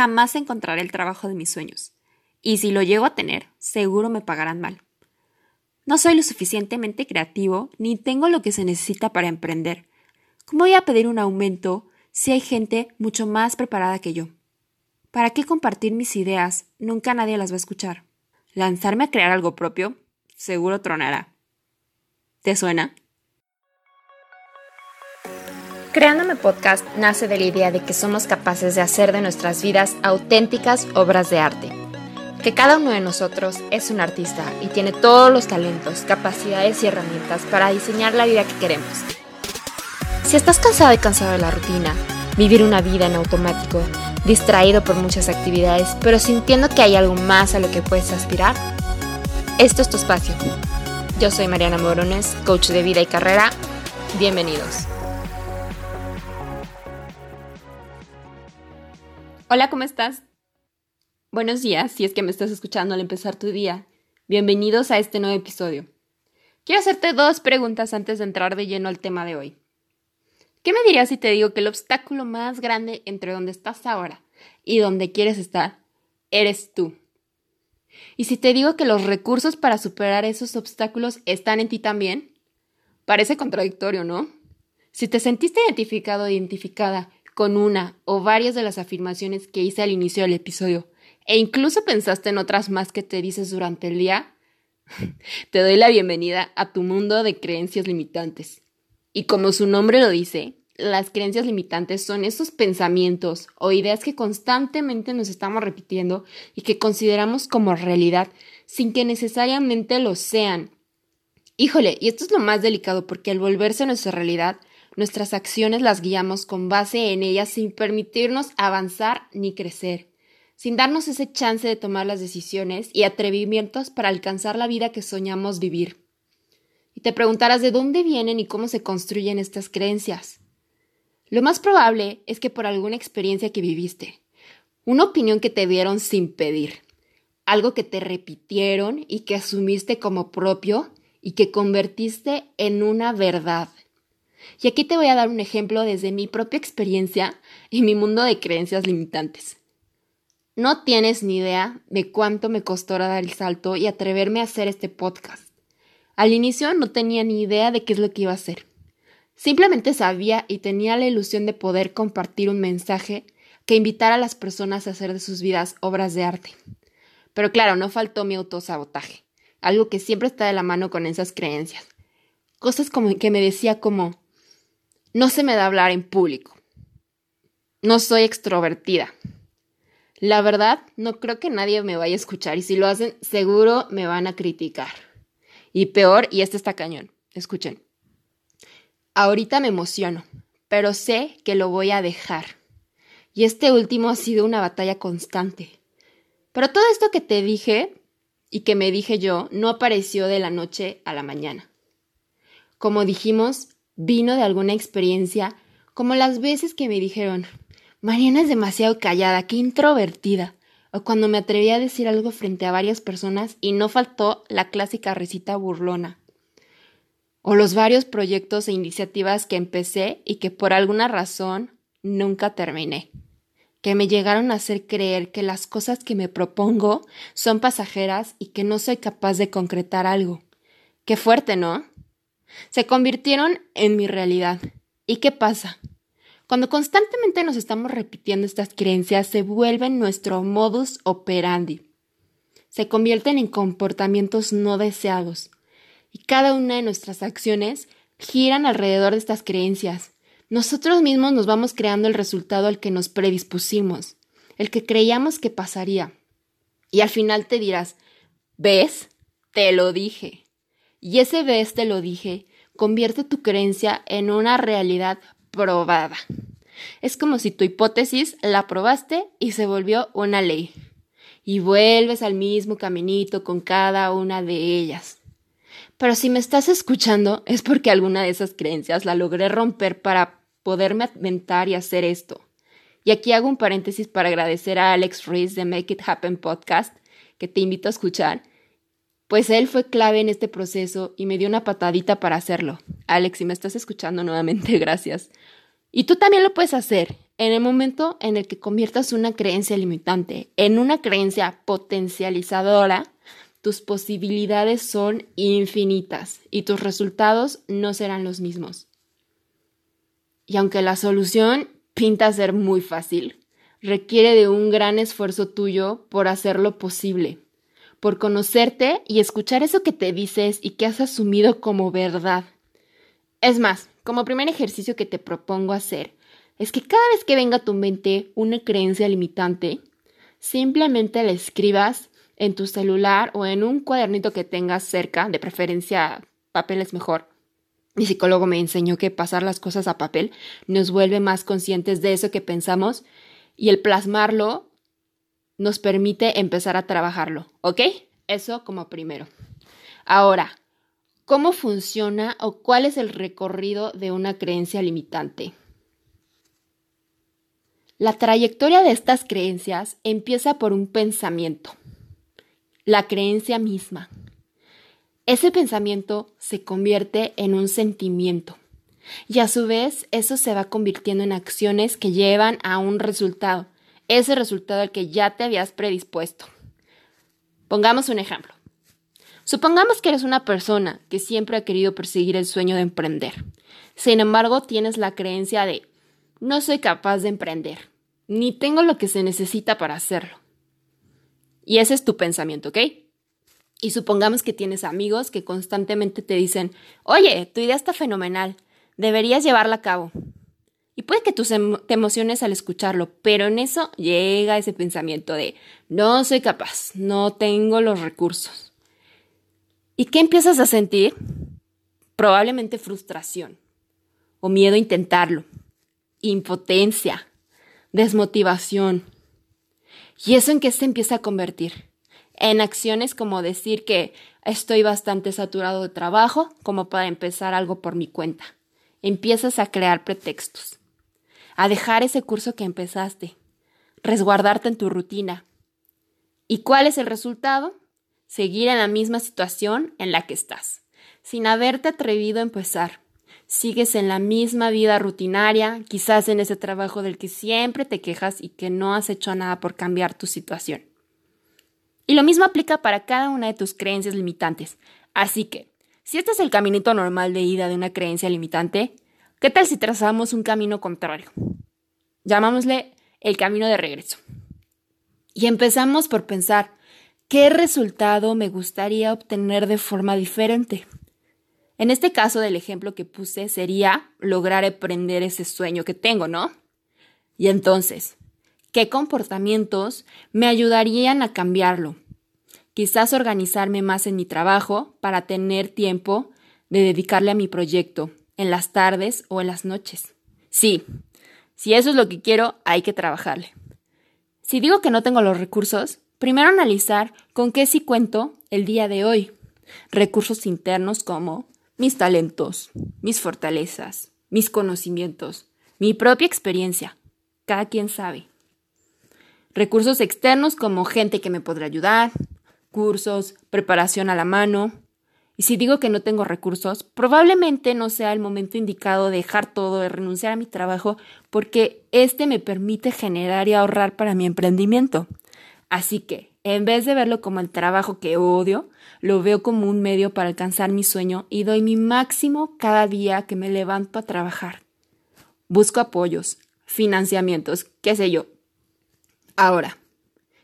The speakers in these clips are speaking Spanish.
jamás encontraré el trabajo de mis sueños. Y si lo llego a tener, seguro me pagarán mal. No soy lo suficientemente creativo ni tengo lo que se necesita para emprender. ¿Cómo voy a pedir un aumento si hay gente mucho más preparada que yo? ¿Para qué compartir mis ideas? Nunca nadie las va a escuchar. Lanzarme a crear algo propio, seguro tronará. ¿Te suena? Creándome Podcast nace de la idea de que somos capaces de hacer de nuestras vidas auténticas obras de arte. Que cada uno de nosotros es un artista y tiene todos los talentos, capacidades y herramientas para diseñar la vida que queremos. Si estás cansado y cansado de la rutina, vivir una vida en automático, distraído por muchas actividades, pero sintiendo que hay algo más a lo que puedes aspirar, esto es tu espacio. Yo soy Mariana Morones, coach de vida y carrera. Bienvenidos. Hola, ¿cómo estás? Buenos días, si es que me estás escuchando al empezar tu día. Bienvenidos a este nuevo episodio. Quiero hacerte dos preguntas antes de entrar de lleno al tema de hoy. ¿Qué me dirías si te digo que el obstáculo más grande entre donde estás ahora y donde quieres estar eres tú? Y si te digo que los recursos para superar esos obstáculos están en ti también, parece contradictorio, ¿no? Si te sentiste identificado o identificada con una o varias de las afirmaciones que hice al inicio del episodio e incluso pensaste en otras más que te dices durante el día, te doy la bienvenida a tu mundo de creencias limitantes. Y como su nombre lo dice, las creencias limitantes son esos pensamientos o ideas que constantemente nos estamos repitiendo y que consideramos como realidad sin que necesariamente lo sean. Híjole, y esto es lo más delicado porque al volverse nuestra realidad, Nuestras acciones las guiamos con base en ellas sin permitirnos avanzar ni crecer, sin darnos ese chance de tomar las decisiones y atrevimientos para alcanzar la vida que soñamos vivir. Y te preguntarás de dónde vienen y cómo se construyen estas creencias. Lo más probable es que por alguna experiencia que viviste, una opinión que te dieron sin pedir, algo que te repitieron y que asumiste como propio y que convertiste en una verdad. Y aquí te voy a dar un ejemplo desde mi propia experiencia y mi mundo de creencias limitantes. No tienes ni idea de cuánto me costó dar el salto y atreverme a hacer este podcast. Al inicio no tenía ni idea de qué es lo que iba a hacer. Simplemente sabía y tenía la ilusión de poder compartir un mensaje que invitara a las personas a hacer de sus vidas obras de arte. Pero claro, no faltó mi autosabotaje, algo que siempre está de la mano con esas creencias. Cosas como que me decía como, no se me da hablar en público. No soy extrovertida. La verdad, no creo que nadie me vaya a escuchar y si lo hacen, seguro me van a criticar. Y peor, y este está cañón, escuchen. Ahorita me emociono, pero sé que lo voy a dejar. Y este último ha sido una batalla constante. Pero todo esto que te dije y que me dije yo no apareció de la noche a la mañana. Como dijimos, vino de alguna experiencia, como las veces que me dijeron, Mariana es demasiado callada, qué introvertida, o cuando me atreví a decir algo frente a varias personas y no faltó la clásica recita burlona, o los varios proyectos e iniciativas que empecé y que por alguna razón nunca terminé, que me llegaron a hacer creer que las cosas que me propongo son pasajeras y que no soy capaz de concretar algo. Qué fuerte, ¿no? Se convirtieron en mi realidad. ¿Y qué pasa? Cuando constantemente nos estamos repitiendo estas creencias, se vuelven nuestro modus operandi. Se convierten en comportamientos no deseados. Y cada una de nuestras acciones giran alrededor de estas creencias. Nosotros mismos nos vamos creando el resultado al que nos predispusimos, el que creíamos que pasaría. Y al final te dirás, ¿ves? Te lo dije. Y ese ves, te lo dije, convierte tu creencia en una realidad probada. Es como si tu hipótesis la probaste y se volvió una ley. Y vuelves al mismo caminito con cada una de ellas. Pero si me estás escuchando es porque alguna de esas creencias la logré romper para poderme aventar y hacer esto. Y aquí hago un paréntesis para agradecer a Alex Reese de Make It Happen Podcast, que te invito a escuchar, pues él fue clave en este proceso y me dio una patadita para hacerlo. Alex, si me estás escuchando nuevamente, gracias. Y tú también lo puedes hacer. en el momento en el que conviertas una creencia limitante en una creencia potencializadora, tus posibilidades son infinitas y tus resultados no serán los mismos. Y aunque la solución pinta ser muy fácil, requiere de un gran esfuerzo tuyo por hacerlo posible, por conocerte y escuchar eso que te dices y que has asumido como verdad. Es más, como primer ejercicio que te propongo hacer, es que cada vez que venga a tu mente una creencia limitante, simplemente la escribas en tu celular o en un cuadernito que tengas cerca, de preferencia papel es mejor. Mi psicólogo me enseñó que pasar las cosas a papel nos vuelve más conscientes de eso que pensamos y el plasmarlo nos permite empezar a trabajarlo, ¿ok? Eso como primero. Ahora, ¿cómo funciona o cuál es el recorrido de una creencia limitante? La trayectoria de estas creencias empieza por un pensamiento, la creencia misma. Ese pensamiento se convierte en un sentimiento y a su vez eso se va convirtiendo en acciones que llevan a un resultado, ese resultado al que ya te habías predispuesto. Pongamos un ejemplo. Supongamos que eres una persona que siempre ha querido perseguir el sueño de emprender. Sin embargo, tienes la creencia de no soy capaz de emprender, ni tengo lo que se necesita para hacerlo. Y ese es tu pensamiento, ¿ok? Y supongamos que tienes amigos que constantemente te dicen, oye, tu idea está fenomenal, deberías llevarla a cabo. Y puede que tú te emociones al escucharlo, pero en eso llega ese pensamiento de no soy capaz, no tengo los recursos. ¿Y qué empiezas a sentir? Probablemente frustración o miedo a intentarlo, impotencia, desmotivación. ¿Y eso en qué se empieza a convertir? En acciones como decir que estoy bastante saturado de trabajo como para empezar algo por mi cuenta empiezas a crear pretextos, a dejar ese curso que empezaste, resguardarte en tu rutina. ¿Y cuál es el resultado? Seguir en la misma situación en la que estás, sin haberte atrevido a empezar. Sigues en la misma vida rutinaria, quizás en ese trabajo del que siempre te quejas y que no has hecho nada por cambiar tu situación. Y lo mismo aplica para cada una de tus creencias limitantes. Así que, si este es el caminito normal de ida de una creencia limitante, ¿qué tal si trazamos un camino contrario? Llamámosle el camino de regreso. Y empezamos por pensar, ¿qué resultado me gustaría obtener de forma diferente? En este caso del ejemplo que puse sería lograr emprender ese sueño que tengo, ¿no? Y entonces, ¿qué comportamientos me ayudarían a cambiarlo? quizás organizarme más en mi trabajo para tener tiempo de dedicarle a mi proyecto en las tardes o en las noches. Sí, si eso es lo que quiero, hay que trabajarle. Si digo que no tengo los recursos, primero analizar con qué sí cuento el día de hoy. Recursos internos como mis talentos, mis fortalezas, mis conocimientos, mi propia experiencia. Cada quien sabe. Recursos externos como gente que me podrá ayudar, cursos, preparación a la mano. Y si digo que no tengo recursos, probablemente no sea el momento indicado de dejar todo, de renunciar a mi trabajo, porque este me permite generar y ahorrar para mi emprendimiento. Así que, en vez de verlo como el trabajo que odio, lo veo como un medio para alcanzar mi sueño y doy mi máximo cada día que me levanto a trabajar. Busco apoyos, financiamientos, qué sé yo. Ahora,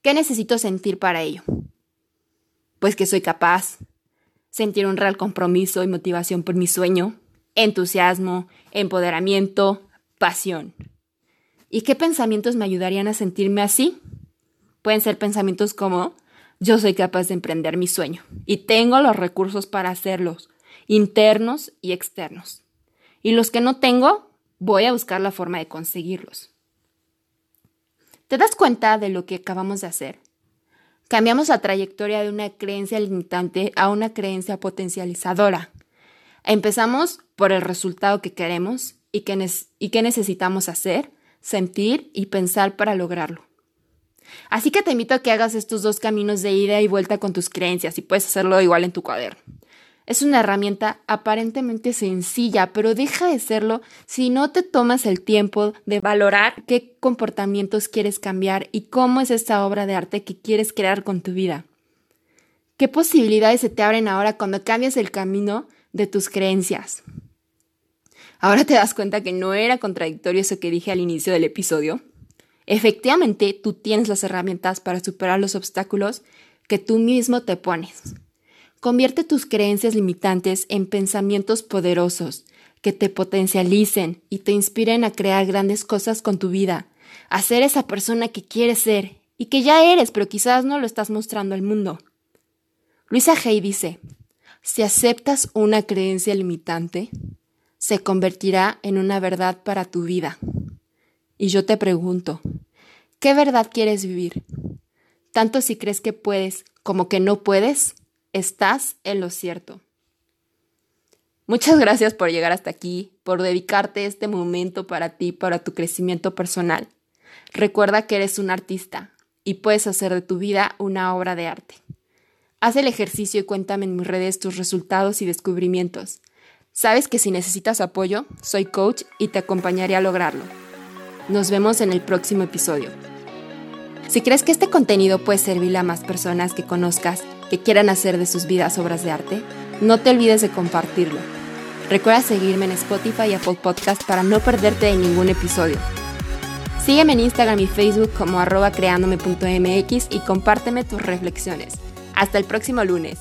¿qué necesito sentir para ello? pues que soy capaz. Sentir un real compromiso y motivación por mi sueño, entusiasmo, empoderamiento, pasión. ¿Y qué pensamientos me ayudarían a sentirme así? Pueden ser pensamientos como yo soy capaz de emprender mi sueño y tengo los recursos para hacerlos, internos y externos. Y los que no tengo, voy a buscar la forma de conseguirlos. ¿Te das cuenta de lo que acabamos de hacer? Cambiamos la trayectoria de una creencia limitante a una creencia potencializadora. Empezamos por el resultado que queremos y qué y necesitamos hacer, sentir y pensar para lograrlo. Así que te invito a que hagas estos dos caminos de ida y vuelta con tus creencias y puedes hacerlo igual en tu cuaderno. Es una herramienta aparentemente sencilla, pero deja de serlo si no te tomas el tiempo de valorar qué comportamientos quieres cambiar y cómo es esta obra de arte que quieres crear con tu vida. ¿Qué posibilidades se te abren ahora cuando cambias el camino de tus creencias? Ahora te das cuenta que no era contradictorio eso que dije al inicio del episodio. Efectivamente, tú tienes las herramientas para superar los obstáculos que tú mismo te pones. Convierte tus creencias limitantes en pensamientos poderosos que te potencialicen y te inspiren a crear grandes cosas con tu vida, a ser esa persona que quieres ser y que ya eres, pero quizás no lo estás mostrando al mundo. Luisa Hay dice, si aceptas una creencia limitante, se convertirá en una verdad para tu vida. Y yo te pregunto, ¿qué verdad quieres vivir? Tanto si crees que puedes como que no puedes, estás en lo cierto. Muchas gracias por llegar hasta aquí, por dedicarte este momento para ti, para tu crecimiento personal. Recuerda que eres un artista y puedes hacer de tu vida una obra de arte. Haz el ejercicio y cuéntame en mis redes tus resultados y descubrimientos. Sabes que si necesitas apoyo, soy coach y te acompañaré a lograrlo. Nos vemos en el próximo episodio. Si crees que este contenido puede servirle a más personas que conozcas que quieran hacer de sus vidas obras de arte, no te olvides de compartirlo. Recuerda seguirme en Spotify y Apple Podcast para no perderte de ningún episodio. Sígueme en Instagram y Facebook como arroba creandome.mx y compárteme tus reflexiones. Hasta el próximo lunes.